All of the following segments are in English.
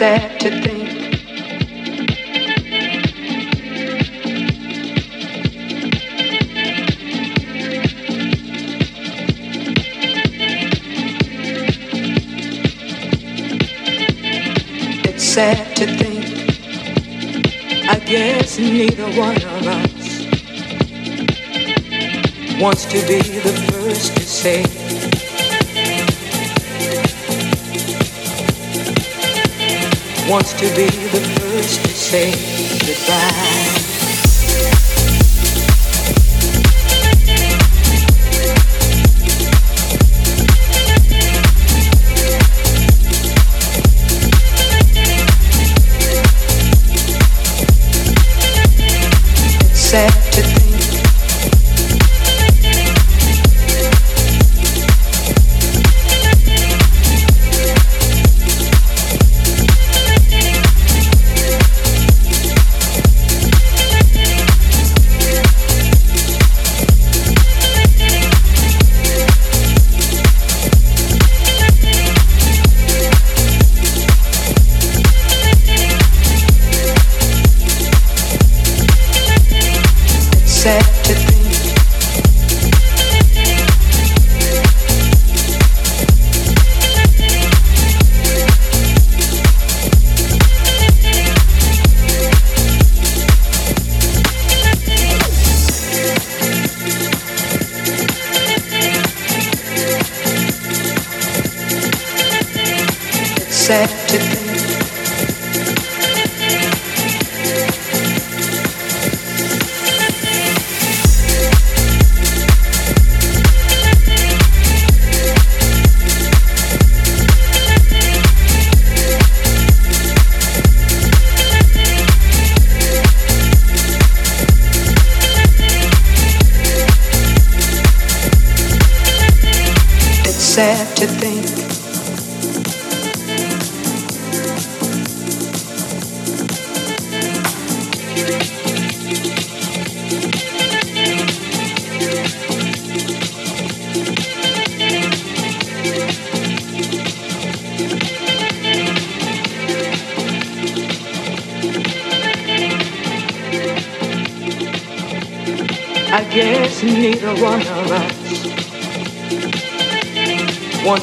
sad to think. It's sad to think. I guess neither one of us wants to be the first to say. Wants to be the first to say goodbye. sad sad to think.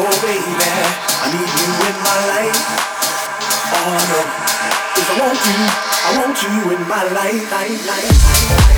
Oh baby, I need you in my life. Oh I want you, I want you in my life, life, life.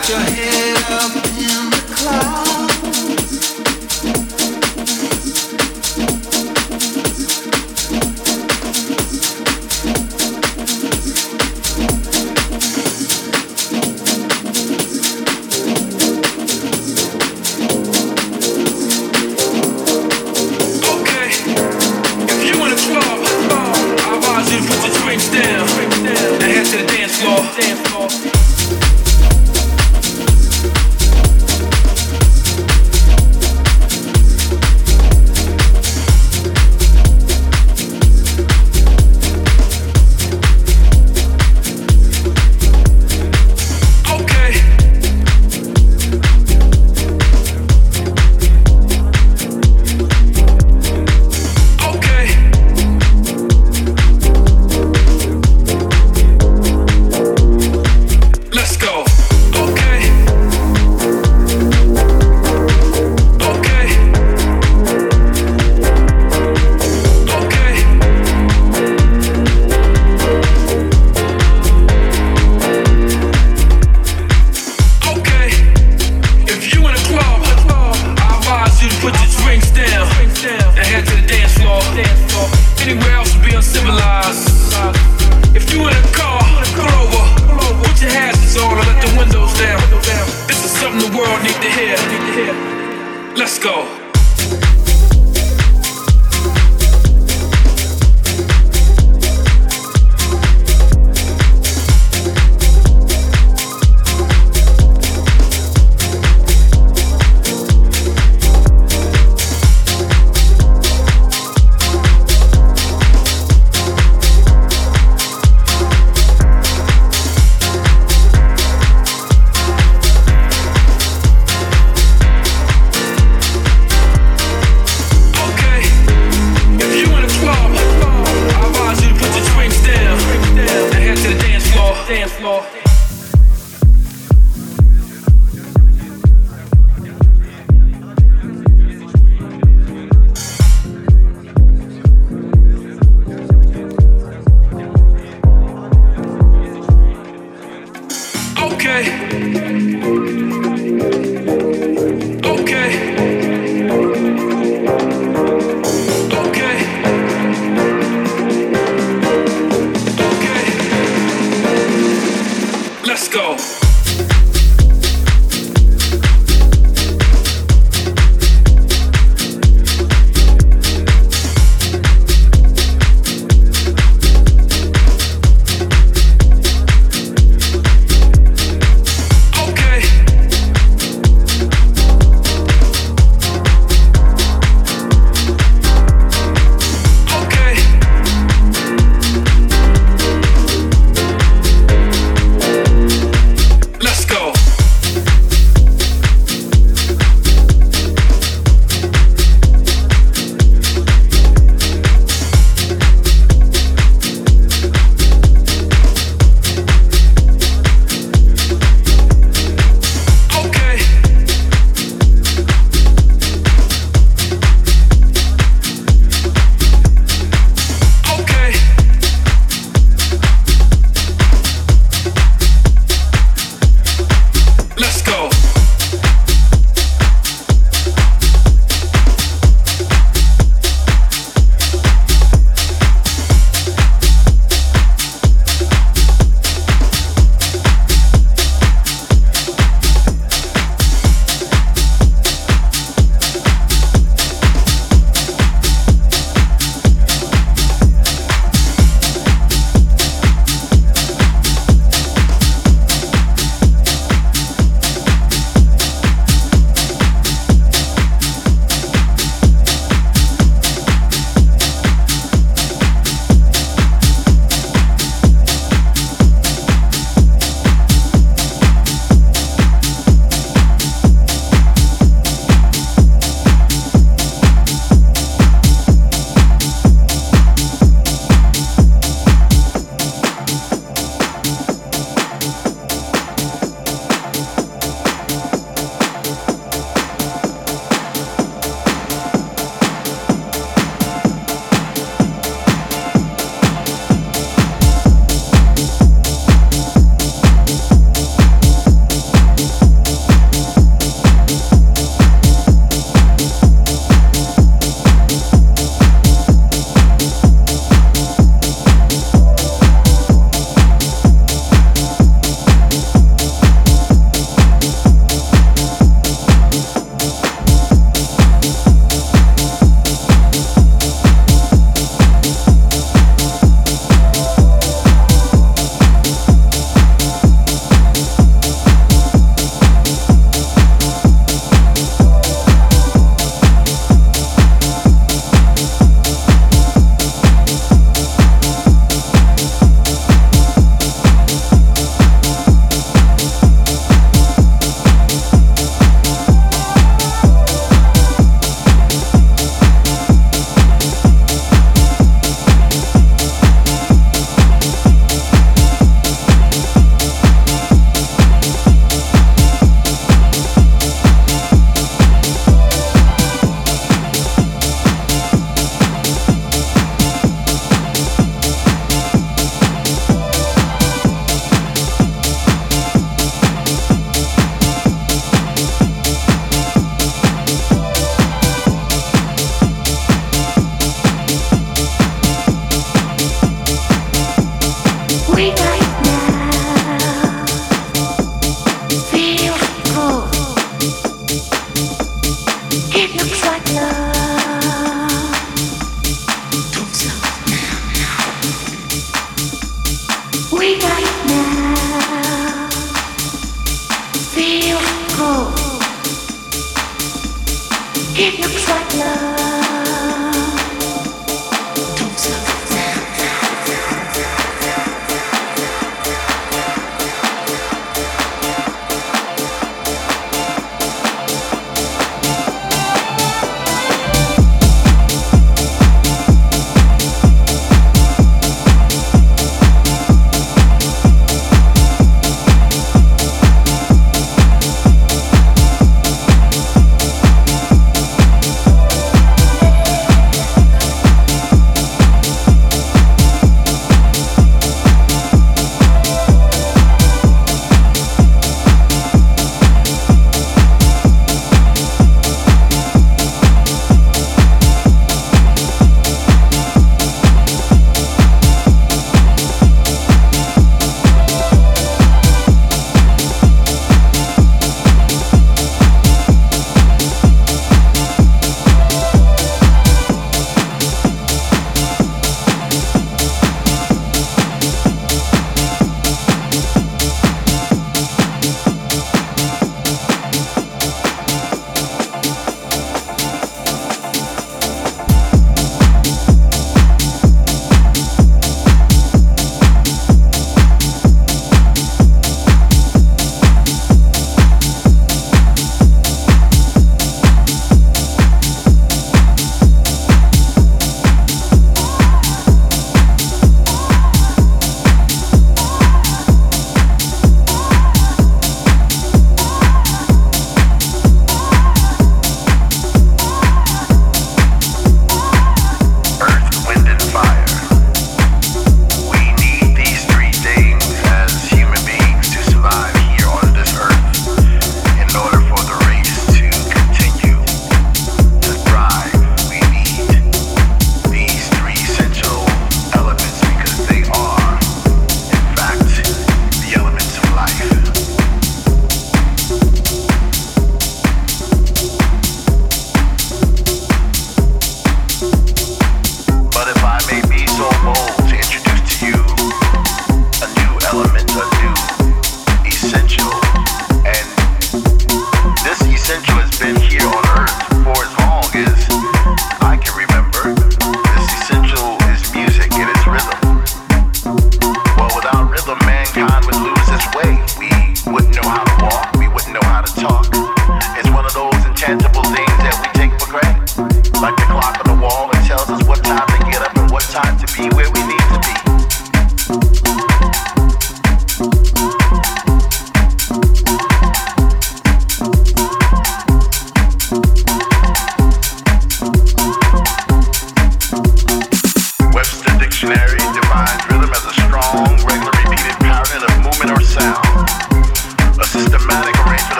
Got your head up in the clouds.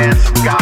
Rhythm is